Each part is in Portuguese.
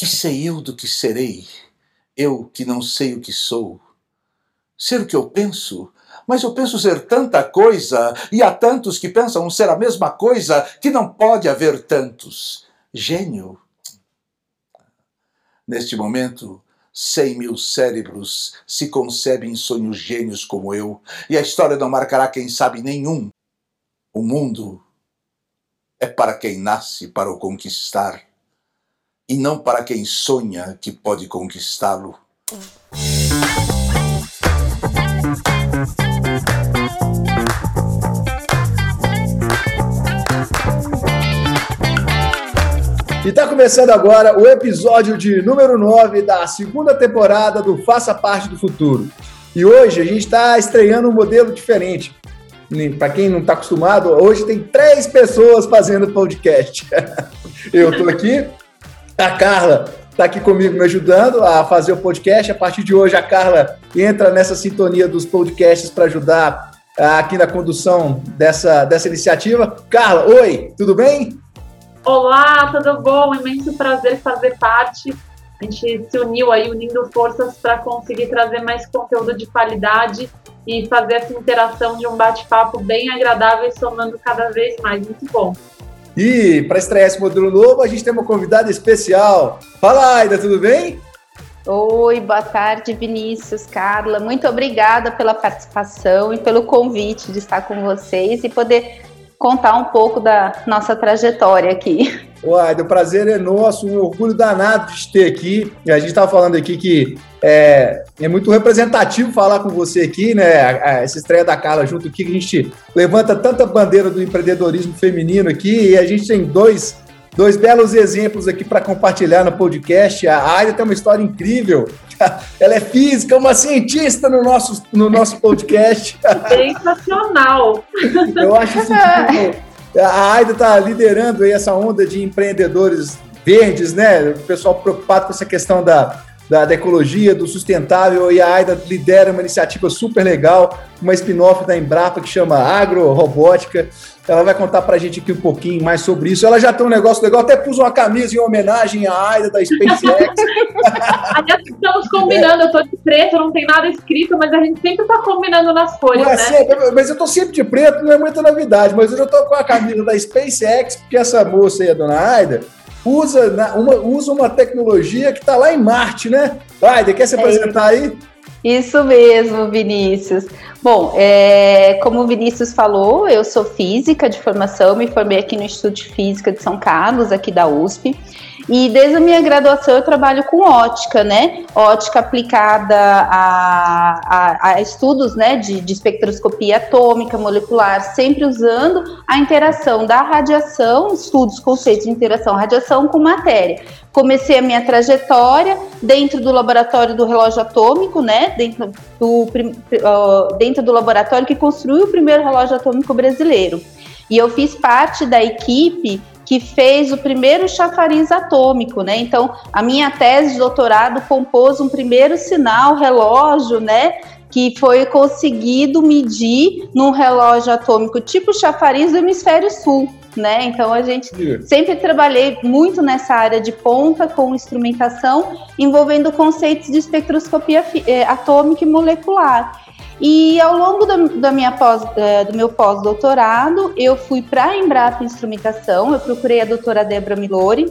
Que sei eu do que serei? Eu que não sei o que sou. Ser o que eu penso? Mas eu penso ser tanta coisa, e há tantos que pensam ser a mesma coisa, que não pode haver tantos. Gênio? Neste momento, cem mil cérebros se concebem em sonhos gênios como eu, e a história não marcará quem sabe nenhum. O mundo é para quem nasce para o conquistar e não para quem sonha que pode conquistá-lo. E está começando agora o episódio de número 9 da segunda temporada do Faça Parte do Futuro. E hoje a gente está estreando um modelo diferente. Para quem não está acostumado, hoje tem três pessoas fazendo podcast. Eu estou aqui, a Carla está aqui comigo me ajudando a fazer o podcast. A partir de hoje, a Carla entra nessa sintonia dos podcasts para ajudar aqui na condução dessa, dessa iniciativa. Carla, oi, tudo bem? Olá, tudo bom? Imenso prazer fazer parte. A gente se uniu aí, unindo forças para conseguir trazer mais conteúdo de qualidade e fazer essa interação de um bate-papo bem agradável e somando cada vez mais. Muito bom. E para estrear esse modelo novo, a gente tem uma convidada especial. Fala, Aida, tudo bem? Oi, boa tarde, Vinícius, Carla. Muito obrigada pela participação e pelo convite de estar com vocês e poder contar um pouco da nossa trajetória aqui. Uai, o prazer é nosso, um orgulho danado de ter aqui. A gente estava falando aqui que é, é, muito representativo falar com você aqui, né? Essa estreia da Carla junto aqui, que a gente levanta tanta bandeira do empreendedorismo feminino aqui e a gente tem dois, dois belos exemplos aqui para compartilhar no podcast. A Aida tem uma história incrível. Ela é física, uma cientista no nosso, no nosso podcast. Sensacional! Eu acho assim, tipo, a Aida está liderando aí essa onda de empreendedores verdes, né? O pessoal preocupado com essa questão da, da, da, ecologia, do sustentável, e a AIDA lidera uma iniciativa super legal, uma spin-off da Embrapa que chama Agrorobótica. Ela vai contar para a gente aqui um pouquinho mais sobre isso. Ela já tem um negócio legal, até pus uma camisa em homenagem à AIDA da SpaceX. Aliás, estamos combinando, é. eu tô de preto, não tem nada escrito, mas a gente sempre tá combinando nas folhas, é né? Sempre, mas eu tô sempre de preto, não é muita novidade, mas eu já tô com a camisa da SpaceX, porque essa moça aí, a dona AIDA, usa uma, usa uma tecnologia que está lá em Marte, né? Aida, quer se é apresentar aí? Isso mesmo, Vinícius. Bom, é, como o Vinícius falou, eu sou física de formação, me formei aqui no Instituto de Física de São Carlos, aqui da USP. E desde a minha graduação eu trabalho com ótica, né? Ótica aplicada a, a, a estudos né, de, de, espectroscopia atômica, molecular, sempre usando a interação da radiação, estudos, conceitos de interação radiação com matéria. Comecei a minha trajetória dentro do laboratório do relógio atômico, né? Dentro do, dentro do laboratório que construiu o primeiro relógio atômico brasileiro. E eu fiz parte da equipe que fez o primeiro chafariz atômico, né? Então, a minha tese de doutorado compôs um primeiro sinal, relógio, né? Que foi conseguido medir num relógio atômico tipo chafariz do hemisfério sul. Né? Então a gente sempre trabalhei muito nessa área de ponta com instrumentação envolvendo conceitos de espectroscopia eh, atômica e molecular. E ao longo da, da minha pós, é, do meu pós-doutorado, eu fui para a Embrapa Instrumentação, eu procurei a doutora Débora Milori,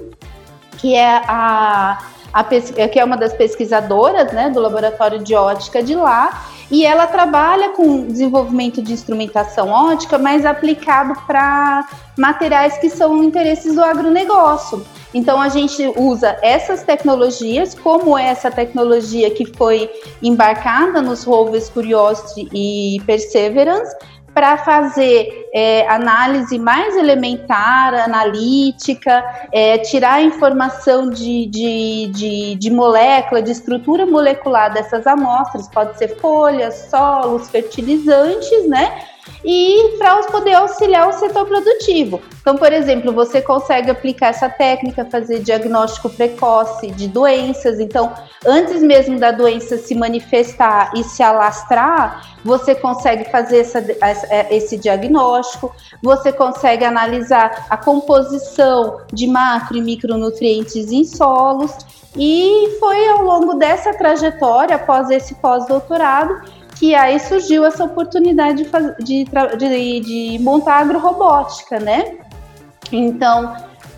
que é a, a que é uma das pesquisadoras né, do laboratório de ótica de lá, e ela trabalha com desenvolvimento de instrumentação ótica, mas aplicado para materiais que são interesses do agronegócio. Então a gente usa essas tecnologias, como essa tecnologia que foi embarcada nos rovers Curiosity e Perseverance, para fazer é, análise mais elementar, analítica, é, tirar informação de, de, de, de molécula, de estrutura molecular dessas amostras, pode ser folhas, solos, fertilizantes, né? E para poder auxiliar o setor produtivo. Então, por exemplo, você consegue aplicar essa técnica, fazer diagnóstico precoce de doenças. Então, antes mesmo da doença se manifestar e se alastrar, você consegue fazer essa, é, esse diagnóstico, você consegue analisar a composição de macro e micronutrientes em solos. E foi ao longo dessa trajetória, após esse pós-doutorado, que aí surgiu essa oportunidade de, de, de, de montar agrorobótica, né? Então,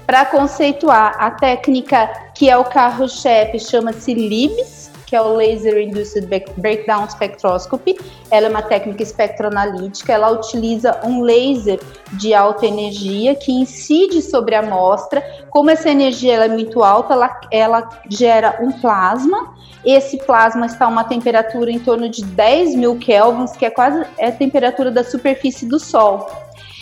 para conceituar a técnica que é o carro-chefe, chama-se LIBS, que é o Laser Induced Breakdown Spectroscopy. Ela é uma técnica espectroanalítica, ela utiliza um laser de alta energia que incide sobre a amostra. Como essa energia é muito alta, ela, ela gera um plasma esse plasma está a uma temperatura em torno de 10 mil kelvins, que é quase é a temperatura da superfície do Sol.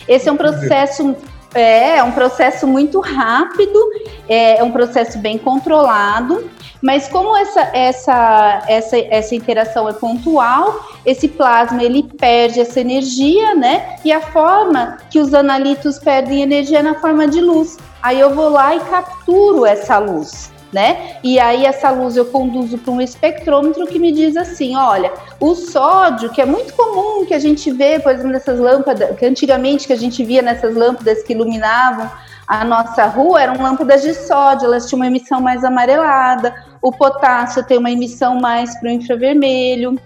Esse é um processo é, é um processo muito rápido, é, é um processo bem controlado, mas como essa, essa, essa, essa interação é pontual, esse plasma ele perde essa energia, né? E a forma que os analitos perdem energia é na forma de luz. Aí eu vou lá e capturo essa luz né? E aí essa luz eu conduzo para um espectrômetro que me diz assim, olha, o sódio, que é muito comum que a gente vê, por exemplo, nessas lâmpadas, que antigamente que a gente via nessas lâmpadas que iluminavam a nossa rua, eram lâmpadas de sódio, elas tinham uma emissão mais amarelada, o potássio tem uma emissão mais para o infravermelho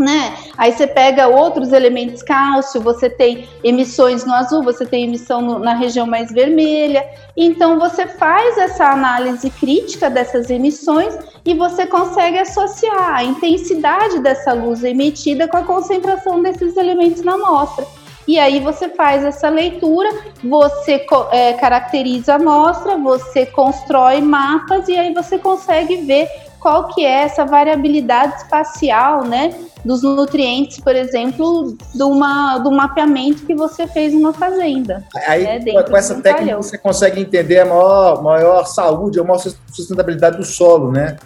né? Aí você pega outros elementos cálcio, você tem emissões no azul, você tem emissão no, na região mais vermelha. Então você faz essa análise crítica dessas emissões e você consegue associar a intensidade dessa luz emitida com a concentração desses elementos na amostra. E aí você faz essa leitura, você é, caracteriza a amostra, você constrói mapas e aí você consegue ver qual que é essa variabilidade espacial, né, dos nutrientes, por exemplo, de uma, do mapeamento que você fez numa fazenda. Aí, né, com essa técnica, palhão. você consegue entender a maior, maior saúde, a maior sustentabilidade do solo, né?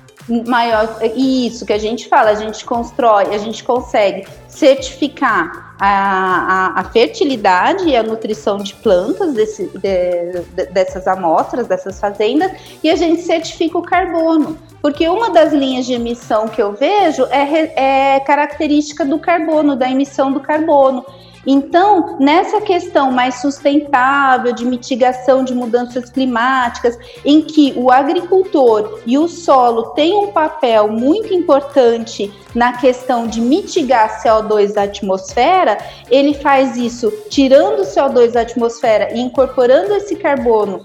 Maior, isso que a gente fala, a gente constrói, a gente consegue certificar a, a, a fertilidade e a nutrição de plantas desse, de, de, dessas amostras, dessas fazendas, e a gente certifica o carbono. Porque uma das linhas de emissão que eu vejo é, é característica do carbono, da emissão do carbono. Então, nessa questão mais sustentável de mitigação de mudanças climáticas, em que o agricultor e o solo têm um papel muito importante na questão de mitigar CO2 da atmosfera, ele faz isso tirando o CO2 da atmosfera e incorporando esse carbono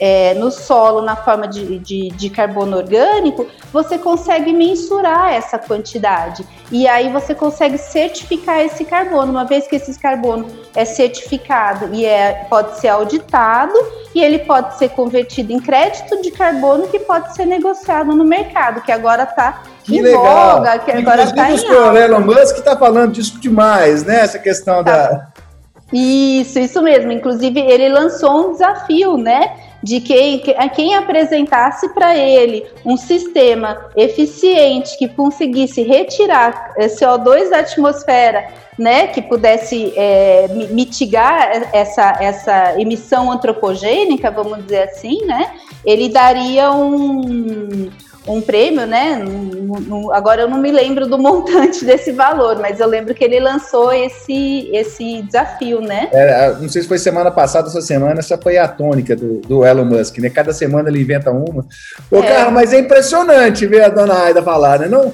é, no solo na forma de, de, de, carbono orgânico, você consegue mensurar essa quantidade. E aí você consegue certificar esse carbono. Uma vez que esse carbono é certificado e é, pode ser auditado, e ele pode ser convertido em crédito de carbono que pode ser negociado no mercado, que agora está que legal. voga, que agora está em o Elon Musk está falando disso demais, né? Essa questão tá. da... Isso, isso mesmo. Inclusive, ele lançou um desafio, né? De quem, quem apresentasse para ele um sistema eficiente que conseguisse retirar eh, CO2 da atmosfera, né, que pudesse é, mitigar essa, essa emissão antropogênica, vamos dizer assim, né, ele daria um, um prêmio, né? No, no, agora eu não me lembro do montante desse valor, mas eu lembro que ele lançou esse, esse desafio, né? É, não sei se foi semana passada, essa semana, essa foi a tônica do, do Elon Musk, né? Cada semana ele inventa uma. Ô, é. cara, mas é impressionante ver a dona Aida falar, né? Não?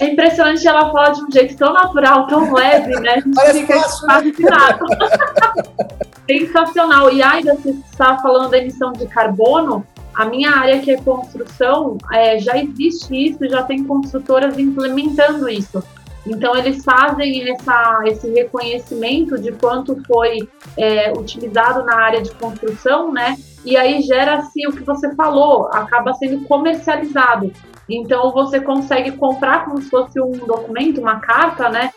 É impressionante ela falar de um jeito tão natural, tão leve, né? A gente Parece fica fácil, fascinado. Sensacional. E Aida, você estava falando da emissão de carbono, a minha área, que é construção, é, já existe isso, já tem construtoras implementando isso. Então, eles fazem essa, esse reconhecimento de quanto foi é, utilizado na área de construção, né? E aí gera-se o que você falou, acaba sendo comercializado. Então, você consegue comprar como se fosse um documento, uma carta, né?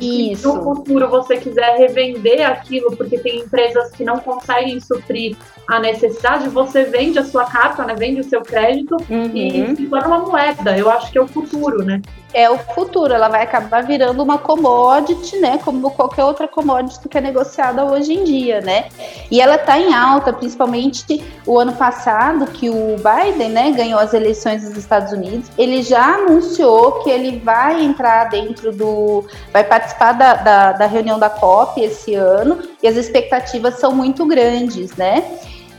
Isso. Se no futuro você quiser revender aquilo, porque tem empresas que não conseguem suprir a necessidade, você vende a sua carta, né? Vende o seu crédito uhum. e se torna uma moeda. Eu acho que é o futuro, né? É o futuro, ela vai acabar virando uma commodity, né? Como qualquer outra commodity que é negociada hoje em dia, né? E ela está em alta, principalmente o ano passado, que o Biden, né, ganhou as eleições dos Estados Unidos. Ele já anunciou que ele vai entrar dentro do. vai participar da, da, da reunião da COP esse ano, e as expectativas são muito grandes, né?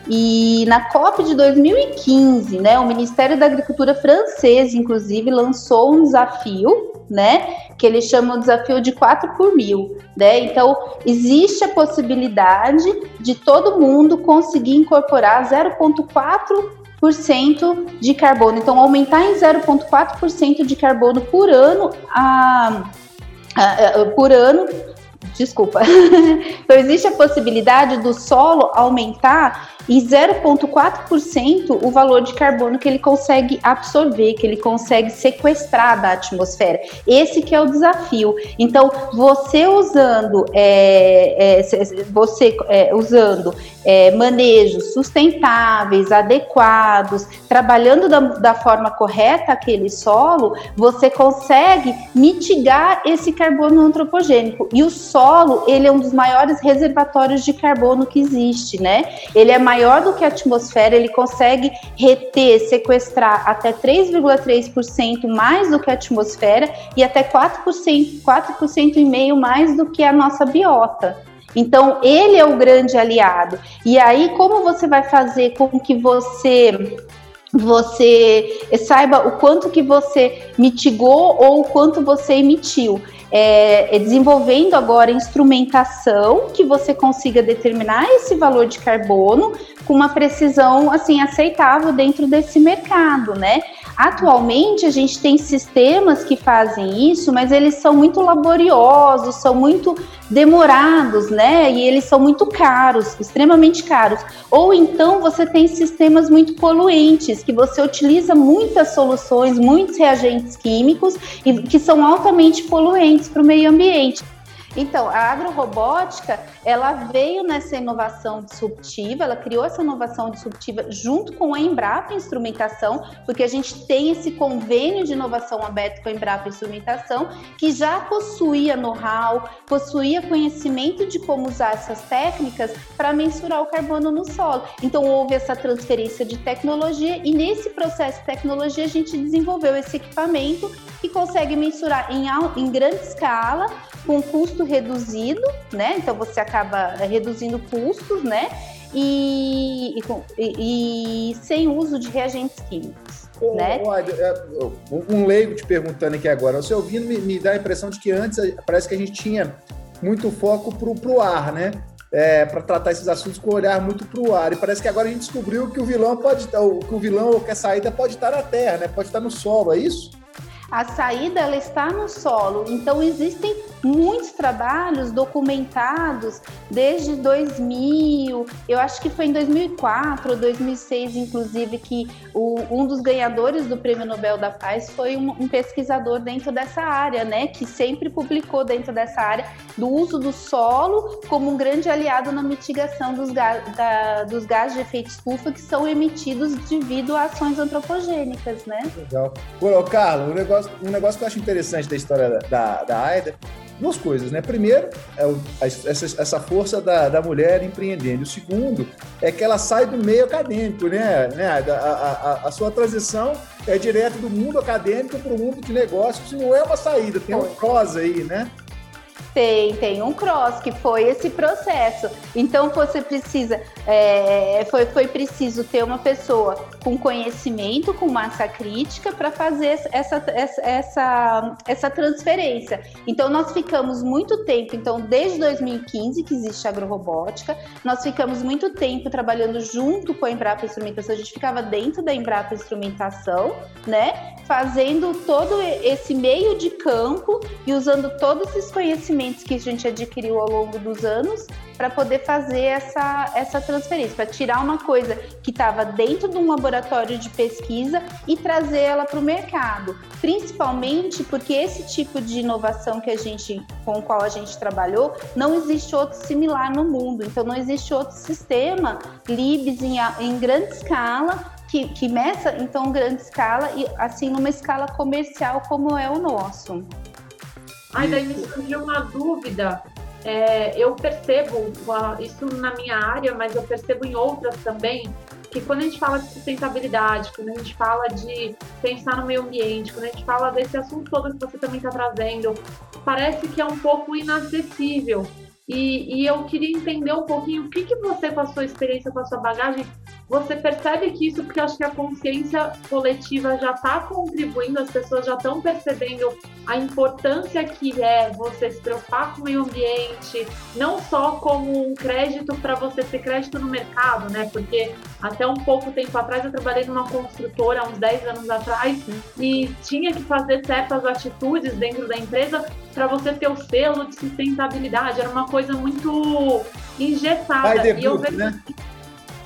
E na COP de 2015, né, o Ministério da Agricultura francês, inclusive, lançou um desafio, né, que ele chama o desafio de 4 por mil, né? Então, existe a possibilidade de todo mundo conseguir incorporar 0,4% de carbono. Então, aumentar em 0,4% de carbono por ano a, a, a, por ano desculpa. então, existe a possibilidade do solo aumentar em 0,4% o valor de carbono que ele consegue absorver, que ele consegue sequestrar da atmosfera. Esse que é o desafio. Então, você usando, é, é, você é, usando é, manejos sustentáveis, adequados, trabalhando da, da forma correta aquele solo, você consegue mitigar esse carbono antropogênico. E o solo, ele é um dos maiores reservatórios de carbono que existe, né? Ele é maior do que a atmosfera, ele consegue reter, sequestrar até 3,3% mais do que a atmosfera e até 4%, 4% e meio mais do que a nossa biota. Então, ele é o grande aliado. E aí, como você vai fazer com que você você saiba o quanto que você mitigou ou o quanto você emitiu? É, é, desenvolvendo agora instrumentação que você consiga determinar esse valor de carbono com uma precisão assim aceitável dentro desse mercado, né? Atualmente a gente tem sistemas que fazem isso, mas eles são muito laboriosos, são muito demorados, né? E eles são muito caros, extremamente caros. Ou então você tem sistemas muito poluentes, que você utiliza muitas soluções, muitos reagentes químicos e que são altamente poluentes para o meio ambiente. Então, a agrorobótica, ela veio nessa inovação disruptiva, ela criou essa inovação disruptiva junto com a Embrapa Instrumentação, porque a gente tem esse convênio de inovação aberto com a Embrapa Instrumentação, que já possuía know-how, possuía conhecimento de como usar essas técnicas para mensurar o carbono no solo. Então, houve essa transferência de tecnologia e nesse processo de tecnologia a gente desenvolveu esse equipamento que consegue mensurar em, em grande escala com custo reduzido, né? Então você acaba reduzindo custos, né? E, e, e sem uso de reagentes químicos. Ô, né? É, um leigo te perguntando aqui agora, você ouvindo me, me, dá a impressão de que antes parece que a gente tinha muito foco pro, pro ar, né? É, para tratar esses assuntos com um olhar muito pro ar. E parece que agora a gente descobriu que o vilão pode estar, que o vilão ou que a saída pode estar na terra, né? Pode estar no solo, é isso? A saída ela está no solo. Então existem muitos trabalhos documentados desde 2000, eu acho que foi em 2004 ou 2006, inclusive, que o, um dos ganhadores do Prêmio Nobel da Paz foi um, um, pesquisador dentro dessa área, né, que sempre publicou dentro dessa área do uso do solo como um grande aliado na mitigação dos, gases de efeito estufa que são emitidos devido a ações antropogênicas, né? Legal. Ô, Carlos, um negócio, um negócio que eu acho interessante da história da, da AIDA duas coisas, né? Primeiro, é o, essa, essa, força da, da mulher empreendendo. O segundo é que ela sai do meio acadêmico, né? né? A, a, a sua transição é direto do mundo acadêmico para o mundo de negócios. Não é uma saída, tem um prosa aí, né? Tem, tem um cross, que foi esse processo. Então você precisa, é, foi, foi preciso ter uma pessoa com conhecimento, com massa crítica, para fazer essa, essa, essa, essa transferência. Então nós ficamos muito tempo, então desde 2015 que existe agrorobótica, nós ficamos muito tempo trabalhando junto com a Embrapa Instrumentação, a gente ficava dentro da Embrapa Instrumentação, né? Fazendo todo esse meio de campo e usando todos esses conhecimentos que a gente adquiriu ao longo dos anos para poder fazer essa, essa transferência, para tirar uma coisa que estava dentro de um laboratório de pesquisa e trazer ela para o mercado. Principalmente porque esse tipo de inovação que a gente, com o qual a gente trabalhou, não existe outro similar no mundo. Então não existe outro sistema LIBS em, em grande escala que, que meça então grande escala e assim numa escala comercial como é o nosso. Ai, daí me surgiu uma dúvida. É, eu percebo isso na minha área, mas eu percebo em outras também, que quando a gente fala de sustentabilidade, quando a gente fala de pensar no meio ambiente, quando a gente fala desse assunto todo que você também está trazendo, parece que é um pouco inacessível. E, e, eu queria entender um pouquinho o que, que você, com a sua experiência, com a sua bagagem, você percebe que isso, porque eu acho que a consciência coletiva já está contribuindo, as pessoas já estão percebendo a importância que é você se preocupar com o meio ambiente, não só como um crédito para você ter crédito no mercado, né? Porque até um pouco tempo atrás eu trabalhei numa construtora, uns 10 anos atrás, e tinha que fazer certas atitudes dentro da empresa para você ter o selo de sustentabilidade. Era uma coisa muito engessada. E eu vejo né?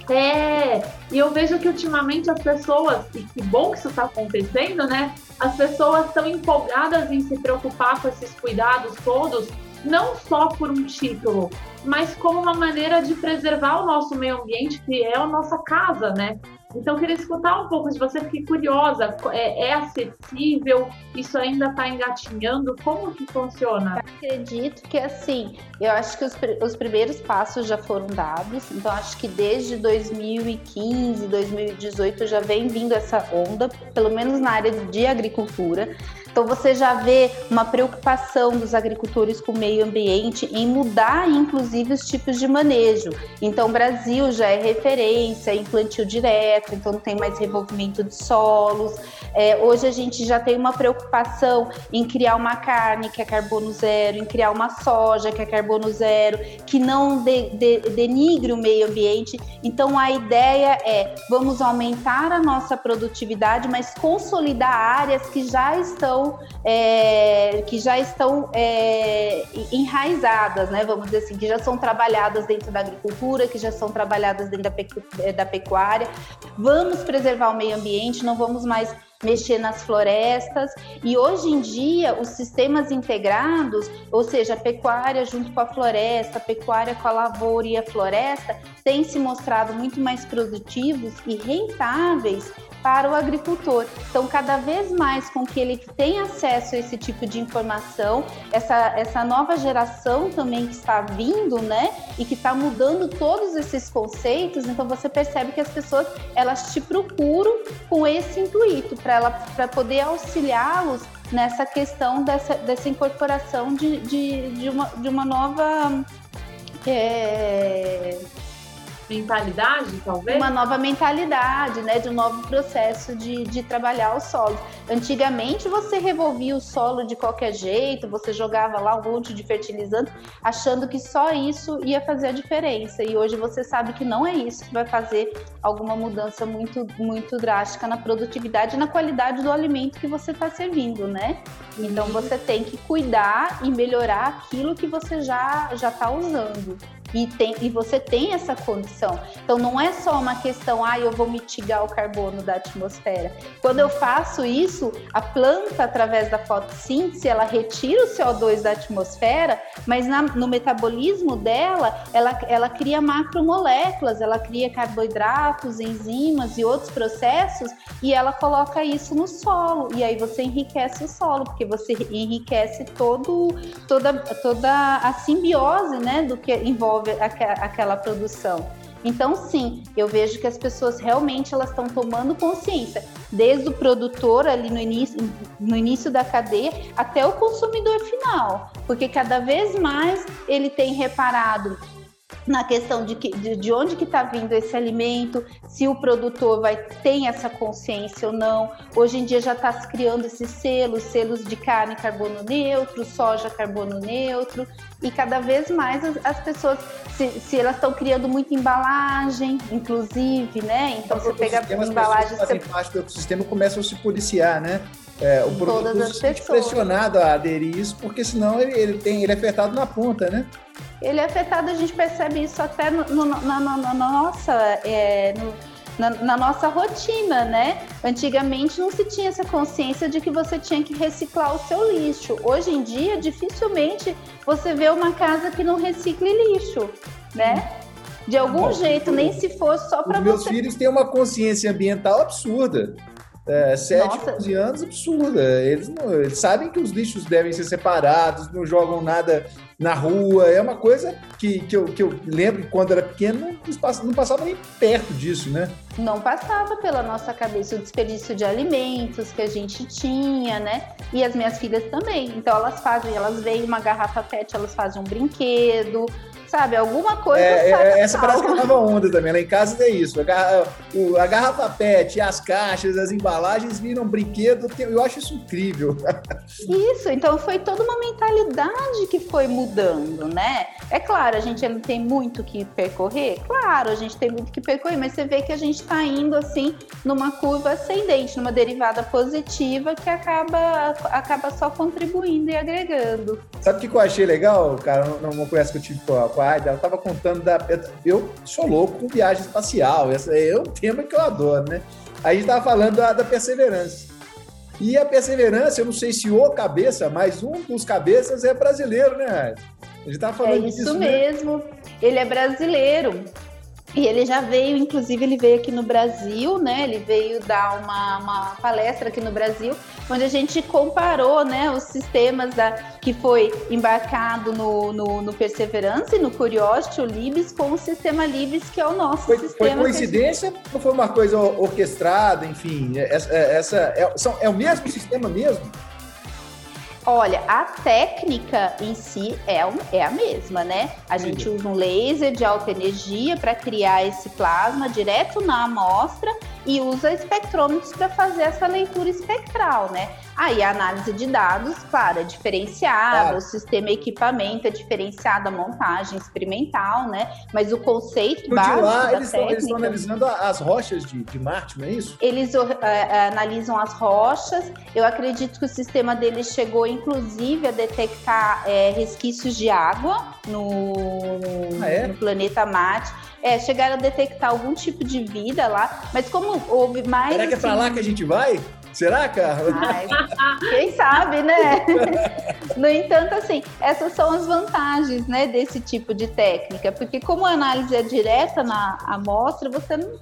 É, e eu vejo que ultimamente as pessoas, e que bom que isso está acontecendo, né? As pessoas estão empolgadas em se preocupar com esses cuidados todos, não só por um título, mas como uma maneira de preservar o nosso meio ambiente, que é a nossa casa, né? Então, queria escutar um pouco de você, fiquei curiosa. É, é acessível? Isso ainda está engatinhando? Como que funciona? Eu acredito que, assim, eu acho que os, os primeiros passos já foram dados. Então, acho que desde 2015, 2018 já vem vindo essa onda, pelo menos na área de agricultura. Então você já vê uma preocupação dos agricultores com o meio ambiente em mudar, inclusive, os tipos de manejo. Então o Brasil já é referência em plantio direto, então não tem mais revolvimento de solos. É, hoje a gente já tem uma preocupação em criar uma carne que é carbono zero, em criar uma soja que é carbono zero, que não de, de, denigre o meio ambiente. Então a ideia é vamos aumentar a nossa produtividade, mas consolidar áreas que já estão é, que já estão é, enraizadas, né? Vamos dizer assim, que já são trabalhadas dentro da agricultura, que já são trabalhadas dentro da, pecu da pecuária. Vamos preservar o meio ambiente, não vamos mais mexer nas florestas. E hoje em dia, os sistemas integrados, ou seja, a pecuária junto com a floresta, a pecuária com a lavoura e a floresta, têm se mostrado muito mais produtivos e rentáveis para o agricultor. Então, cada vez mais com que ele tem acesso a esse tipo de informação, essa, essa nova geração também que está vindo, né, e que está mudando todos esses conceitos, então você percebe que as pessoas elas te procuram com esse intuito para poder auxiliá-los nessa questão dessa, dessa incorporação de, de, de, uma, de uma nova é, mentalidade, talvez? Uma nova mentalidade, né? De um novo processo de, de trabalhar o solo. Antigamente você revolvia o solo de qualquer jeito, você jogava lá um monte de fertilizante, achando que só isso ia fazer a diferença. E hoje você sabe que não é isso que vai fazer alguma mudança muito, muito drástica na produtividade e na qualidade do alimento que você está servindo, né? Então você tem que cuidar e melhorar aquilo que você já já está usando e, tem, e você tem essa condição. Então não é só uma questão, ah, eu vou mitigar o carbono da atmosfera. Quando eu faço isso, a planta, através da fotossíntese, ela retira o CO2 da atmosfera, mas na, no metabolismo dela, ela, ela cria macromoléculas, ela cria carboidratos, enzimas e outros processos, e ela coloca isso no solo. E aí você enriquece o solo, porque você enriquece todo, toda, toda a simbiose né, do que envolve aquela produção. Então, sim, eu vejo que as pessoas realmente elas estão tomando consciência, desde o produtor ali no início, no início da cadeia até o consumidor final, porque cada vez mais ele tem reparado na questão de, que, de, de onde que está vindo esse alimento, se o produtor vai tem essa consciência ou não. Hoje em dia já está se criando esses selos, selos de carne carbono neutro, soja carbono neutro, e cada vez mais as, as pessoas, se, se elas estão criando muita embalagem, inclusive, né? Então, você pega embalagens... Você... parte do ecossistema começam a se policiar, né? É, o produtor se sente pressionado a aderir isso, porque senão ele, ele, tem, ele é afetado na ponta, né? ele é afetado, a gente percebe isso até no, no, na, na, na, nossa. É, no, na, na, nossa rotina, né? Antigamente não se tinha essa consciência de que você tinha que reciclar o seu lixo. Hoje em dia, dificilmente você vê uma casa que não recicle lixo, né? De algum jeito, nem se fosse só para você. Meus filhos têm uma consciência ambiental absurda. É, 7, 11 anos, absurda. Eles, não, eles sabem que os lixos devem ser separados, não jogam nada na rua. É uma coisa que, que, eu, que eu lembro que quando era pequeno não passava nem perto disso, né? Não passava pela nossa cabeça o desperdício de alimentos que a gente tinha, né? E as minhas filhas também. Então elas fazem, elas veem uma garrafa PET, elas fazem um brinquedo, sabe? Alguma coisa. É, é essa parece que tava onda também. Lá em casa é isso. A garrafa, a garrafa PET, as caixas, as embalagens viram brinquedo. Eu acho isso incrível. Isso, então foi toda uma mentalidade que foi mudando, né? É claro, a gente ainda tem muito que percorrer. Claro, a gente tem muito que percorrer, mas você vê que a gente está indo assim numa curva ascendente, numa derivada positiva que acaba, acaba só contribuindo e agregando. Sabe o que eu achei legal, cara, numa conversa que eu tive com a Ela estava contando da. Eu sou louco com viagem espacial, esse é um tema que eu adoro, né? Aí a gente estava falando da, da perseverança. E a perseverança, eu não sei se o cabeça, mas um dos cabeças é brasileiro, né? A gente estava falando é isso disso, né? mesmo. Né? Ele é brasileiro. E ele já veio, inclusive, ele veio aqui no Brasil, né? Ele veio dar uma, uma palestra aqui no Brasil, onde a gente comparou, né, os sistemas da, que foi embarcado no, no, no Perseverance, no Curiosity, o Libis, com o sistema Libis, que é o nosso foi, sistema. Foi coincidência gente... ou foi uma coisa orquestrada, enfim? Essa, essa é, são, é o mesmo sistema mesmo? Olha, a técnica em si é, é a mesma, né? A gente usa um laser de alta energia para criar esse plasma direto na amostra e usa espectrômetros para fazer essa leitura espectral, né? Aí a análise de dados, claro, é diferenciada, claro. o sistema equipamento é diferenciado, a montagem experimental, né? Mas o conceito Por básico lá, da eles técnica... Eles estão analisando as rochas de, de Marte, não é isso? Eles uh, analisam as rochas, eu acredito que o sistema deles chegou, inclusive, a detectar é, resquícios de água no, ah, é? no planeta Marte é, chegaram a detectar algum tipo de vida lá, mas como houve mais. Será que é pra lá assim que a gente vai? Será, Carla? Ai, quem sabe, né? No entanto, assim, essas são as vantagens, né, desse tipo de técnica, porque como a análise é direta na amostra, você não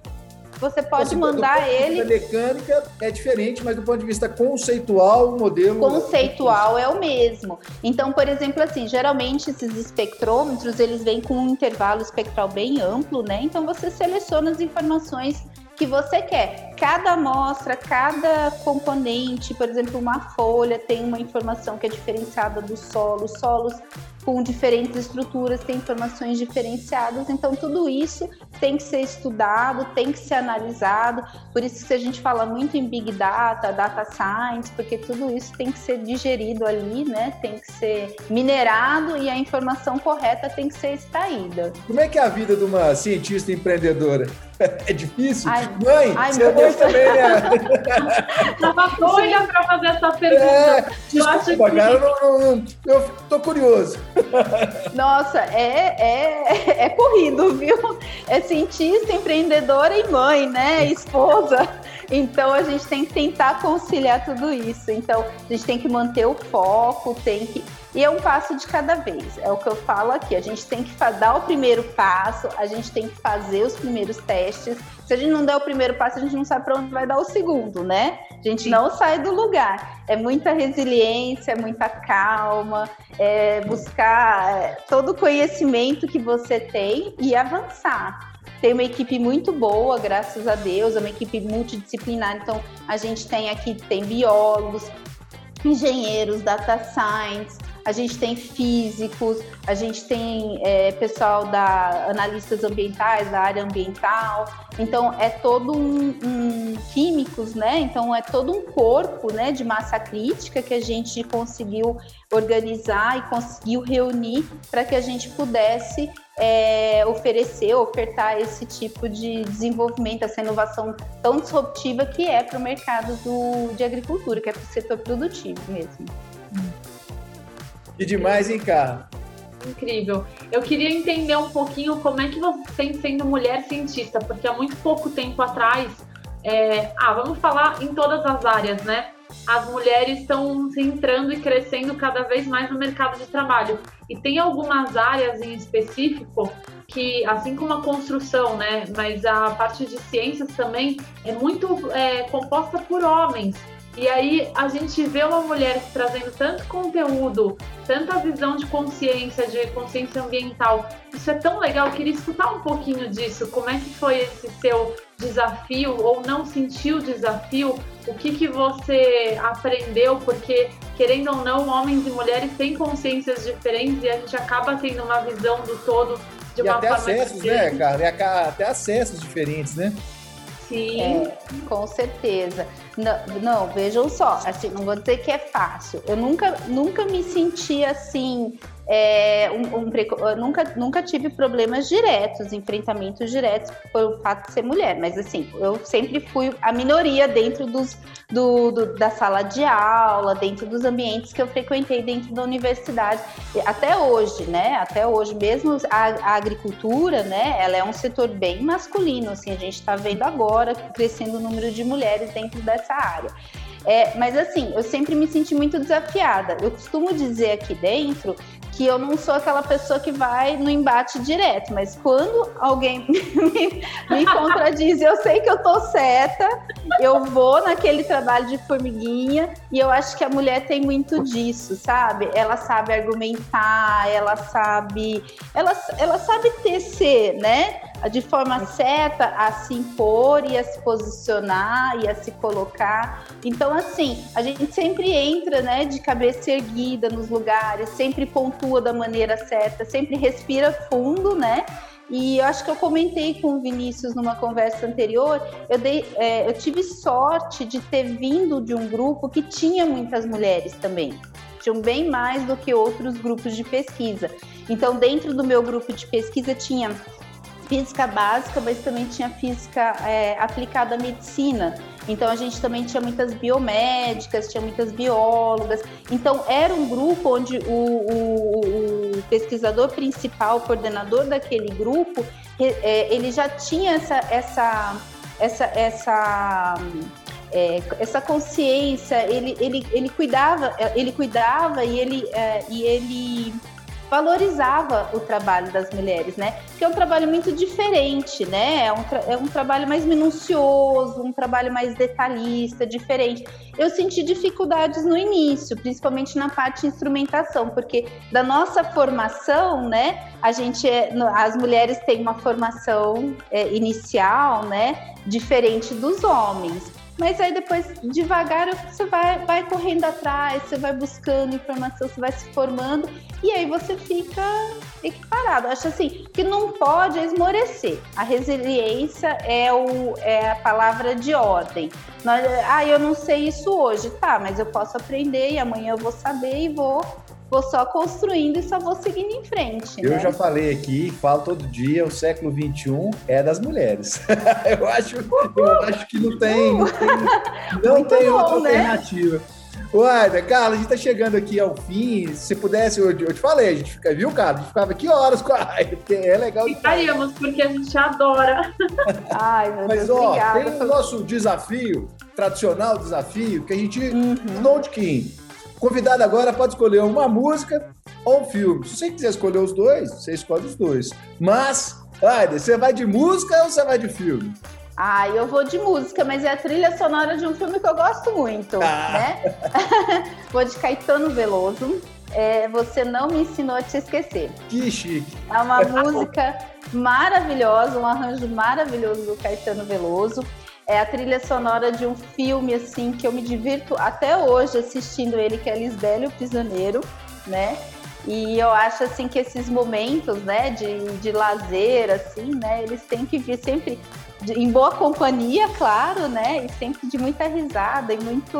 você pode assim, mandar ele. A mecânica é diferente, mas do ponto de vista conceitual, o modelo. Conceitual é o mesmo. Então, por exemplo, assim, geralmente esses espectrômetros eles vêm com um intervalo espectral bem amplo, né? Então você seleciona as informações que você quer. Cada amostra, cada componente, por exemplo, uma folha tem uma informação que é diferenciada do solo, solos com diferentes estruturas, tem informações diferenciadas, então tudo isso tem que ser estudado, tem que ser analisado, por isso que a gente fala muito em Big Data, Data Science, porque tudo isso tem que ser digerido ali, né? Tem que ser minerado e a informação correta tem que ser extraída. Como é que é a vida de uma cientista empreendedora? É difícil? Ai, mãe, ai, você é mãe também, né? Tava doida para fazer essa pergunta. É, desculpa, eu acho que... cara, eu, não, não, eu tô curioso. Nossa, é, é, é corrido, viu? É cientista, empreendedora e mãe, né? Esposa. Então a gente tem que tentar conciliar tudo isso. Então a gente tem que manter o foco, tem que. E é um passo de cada vez. É o que eu falo aqui. A gente tem que dar o primeiro passo, a gente tem que fazer os primeiros testes. Se a gente não der o primeiro passo, a gente não sabe para onde vai dar o segundo, né? A gente Sim. não sai do lugar. É muita resiliência, muita calma, é buscar é, todo o conhecimento que você tem e avançar tem uma equipe muito boa, graças a Deus, é uma equipe multidisciplinar. Então, a gente tem aqui tem biólogos, engenheiros, data science, a gente tem físicos, a gente tem é, pessoal da analistas ambientais, da área ambiental. Então é todo um, um, químicos, né? Então é todo um corpo, né, de massa crítica que a gente conseguiu organizar e conseguiu reunir para que a gente pudesse é, oferecer, ofertar esse tipo de desenvolvimento, essa inovação tão disruptiva que é para o mercado do, de agricultura, que é para o setor produtivo mesmo. Que demais, hein, cara? incrível. Eu queria entender um pouquinho como é que você tem sendo mulher cientista, porque há muito pouco tempo atrás, é... ah, vamos falar em todas as áreas, né? As mulheres estão se entrando e crescendo cada vez mais no mercado de trabalho. E tem algumas áreas em específico que, assim como a construção, né, mas a parte de ciências também é muito é, composta por homens. E aí a gente vê uma mulher trazendo tanto conteúdo, tanta visão de consciência, de consciência ambiental. Isso é tão legal, eu queria escutar um pouquinho disso. Como é que foi esse seu desafio ou não sentiu o desafio? O que, que você aprendeu? Porque, querendo ou não, homens e mulheres têm consciências diferentes e a gente acaba tendo uma visão do todo de uma e até forma acessos, diferente. né, cara? E até acessos diferentes, né? Sim. É, com certeza. Não, não, vejam só, assim, não vou dizer que é fácil. Eu nunca, nunca me senti assim. É, um, um eu nunca, nunca tive problemas diretos, enfrentamentos diretos pelo fato de ser mulher, mas assim, eu sempre fui a minoria dentro dos, do, do- da sala de aula, dentro dos ambientes que eu frequentei dentro da universidade. Até hoje, né? Até hoje, mesmo a, a agricultura, né? Ela é um setor bem masculino, assim, a gente está vendo agora crescendo o número de mulheres dentro dessa área. É, mas assim, eu sempre me senti muito desafiada. Eu costumo dizer aqui dentro que eu não sou aquela pessoa que vai no embate direto, mas quando alguém me, me contradiz, eu sei que eu tô certa, eu vou naquele trabalho de formiguinha e eu acho que a mulher tem muito disso, sabe? Ela sabe argumentar, ela sabe, ela, ela sabe tecer, né? De forma certa a se impor e a se posicionar e a se colocar. Então, assim, a gente sempre entra, né, de cabeça erguida nos lugares, sempre pontua da maneira certa, sempre respira fundo, né? E eu acho que eu comentei com o Vinícius numa conversa anterior, eu, dei, é, eu tive sorte de ter vindo de um grupo que tinha muitas mulheres também. Tinham bem mais do que outros grupos de pesquisa. Então, dentro do meu grupo de pesquisa tinha física básica, mas também tinha física é, aplicada à medicina. Então a gente também tinha muitas biomédicas, tinha muitas biólogas. Então era um grupo onde o, o- o pesquisador principal, o coordenador daquele grupo, é, ele já tinha essa essa essa essa é, essa consciência, ele, ele, ele cuidava, ele cuidava e ele, é, e ele valorizava o trabalho das mulheres, né? Que é um trabalho muito diferente, né? É um, é um trabalho mais minucioso, um trabalho mais detalhista, diferente. Eu senti dificuldades no início, principalmente na parte de instrumentação, porque da nossa formação, né? A gente, é, as mulheres têm uma formação é, inicial, né? Diferente dos homens. Mas aí depois, devagar, você vai, vai correndo atrás, você vai buscando informação, você vai se formando e aí você fica equiparado. Acho assim que não pode esmorecer. A resiliência é, o, é a palavra de ordem. Ah, eu não sei isso hoje, tá, mas eu posso aprender e amanhã eu vou saber e vou, vou só construindo e só vou seguindo em frente. Eu né? já falei aqui, falo todo dia, o século XXI é das mulheres. eu, acho, eu acho que não tem, não tem, não tem bom, outra né? alternativa. Uai, Carla, a gente tá chegando aqui ao fim. Se pudesse, eu, eu te falei, a gente fica, viu, cara? A gente ficava aqui horas com a porque é legal. Ficaríamos, porque a gente adora. Ai, meu Mas, Deus, ó, obrigada. tem o nosso desafio, tradicional desafio, que a gente Uhum. não de quem. Convidado agora pode escolher uma música ou um filme. Se você quiser escolher os dois, você escolhe os dois. Mas, Aida, você vai de música ou você vai de filme? Ah, eu vou de música, mas é a trilha sonora de um filme que eu gosto muito, Ah. né? vou de Caetano Veloso. É, Você não me ensinou a te esquecer. Que chique. É uma música maravilhosa, um arranjo maravilhoso do Caetano Veloso. É a trilha sonora de um filme assim que eu me divirto até hoje assistindo ele, que é Lisbela e o Prisioneiro, né? E eu acho assim que esses momentos, né, de, de lazer, assim, né, eles têm que vir sempre de- em boa companhia, claro, né, e sempre de muita risada e muito,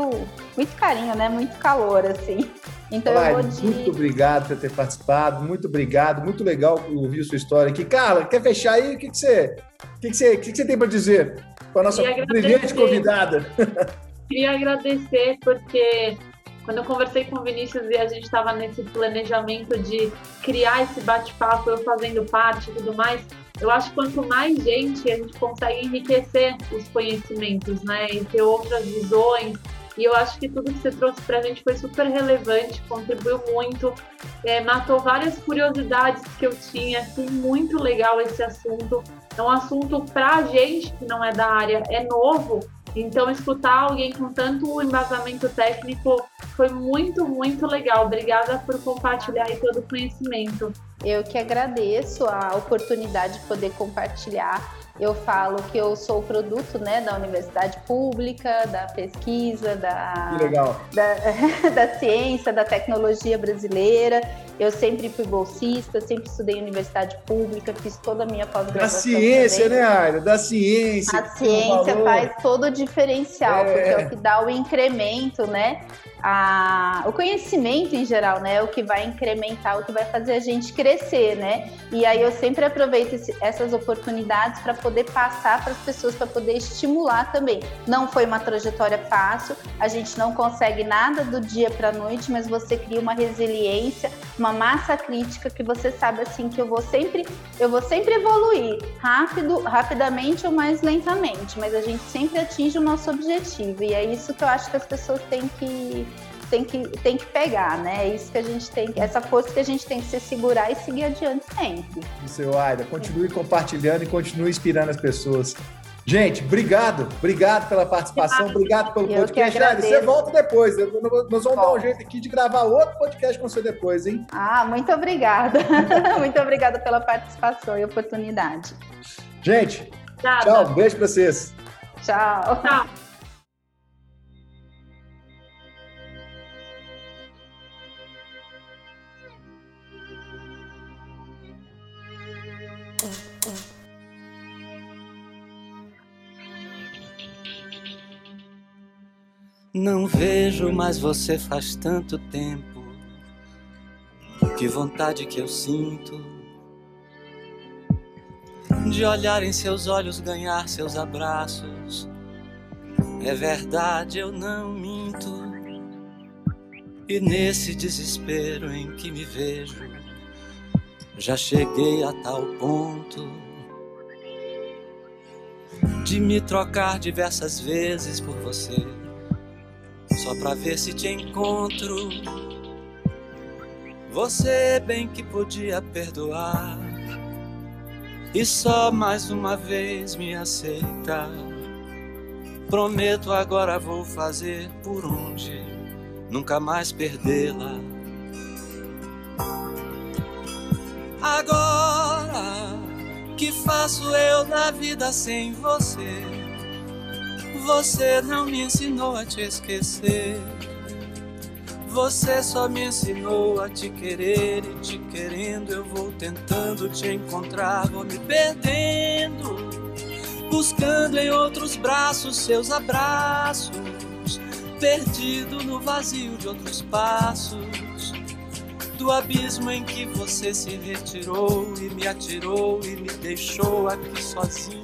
muito carinho, né, muito calor, assim. Então eu Aida, vou de muito obrigado por ter participado, muito obrigado, muito legal ouvir sua história aqui. Carla, quer fechar aí? O que, que você, o que, que você, o que, que você tem para dizer com a nossa brilhante convidada? Queria agradecer porque Quando eu conversei com o Vinícius e a gente estava nesse planejamento de criar esse bate-papo, eu fazendo parte e tudo mais, eu acho que quanto mais gente a gente consegue enriquecer os conhecimentos, né? E ter outras visões. E eu acho que tudo que você trouxe para a gente foi super relevante, contribuiu muito, é, matou várias curiosidades que eu tinha. Assim, muito legal esse assunto. É um assunto para a gente que não é da área, é novo. Então, escutar alguém com tanto embasamento técnico foi muito, muito legal. Obrigada por compartilhar aí todo o conhecimento. Eu que agradeço a oportunidade de poder compartilhar. Eu falo que eu sou produto né, da universidade pública, da pesquisa, da, da, da ciência, da tecnologia brasileira. Eu sempre fui bolsista, sempre estudei em universidade pública, fiz toda a minha pós-graduação. Da ciência, também. né, Aida? Da ciência. A ciência faz todo o diferencial, é. porque é o que dá o incremento, né? A, o conhecimento em geral, né? O que vai incrementar, o que vai fazer a gente crescer, né? E aí eu sempre aproveito esse, essas oportunidades para poder passar para as pessoas, para poder estimular também. Não foi uma trajetória fácil, a gente não consegue nada do dia para a noite, mas você cria uma resiliência, uma massa crítica que você sabe assim que eu vou sempre, eu vou sempre evoluir, rápido, rapidamente ou mais lentamente, mas a gente sempre atinge o nosso objetivo. E é isso que eu acho que as pessoas têm que tem que, tem que pegar, né? É isso que a gente tem, essa força que a gente tem que se segurar e seguir adiante sempre. Seu Aida, continue compartilhando e continue inspirando as pessoas. Gente, obrigado, obrigado pela participação, obrigado pelo eu podcast. Aida, você volta depois. Nós vamos dar um jeito aqui de gravar outro podcast com você depois, hein? Ah, muito obrigada. muito obrigada pela participação e oportunidade. Gente, Nada. tchau, beijo pra vocês. Tchau. Tchau. Não vejo mais você faz tanto tempo. Que vontade que eu sinto de olhar em seus olhos, ganhar seus abraços. É verdade, eu não minto. E nesse desespero em que me vejo, já cheguei a tal ponto de me trocar diversas vezes por você, só pra ver se te encontro. Você bem que podia perdoar e só mais uma vez me aceita. Prometo agora vou fazer por onde nunca mais perdê-la. Agora que faço eu na vida sem você? Você não me ensinou a te esquecer. Você só me ensinou a te querer e te querendo eu vou tentando te encontrar, vou me perdendo, buscando em outros braços seus abraços, perdido no vazio de outros passos do abismo em que você se retirou e me atirou e me deixou aqui sozinho.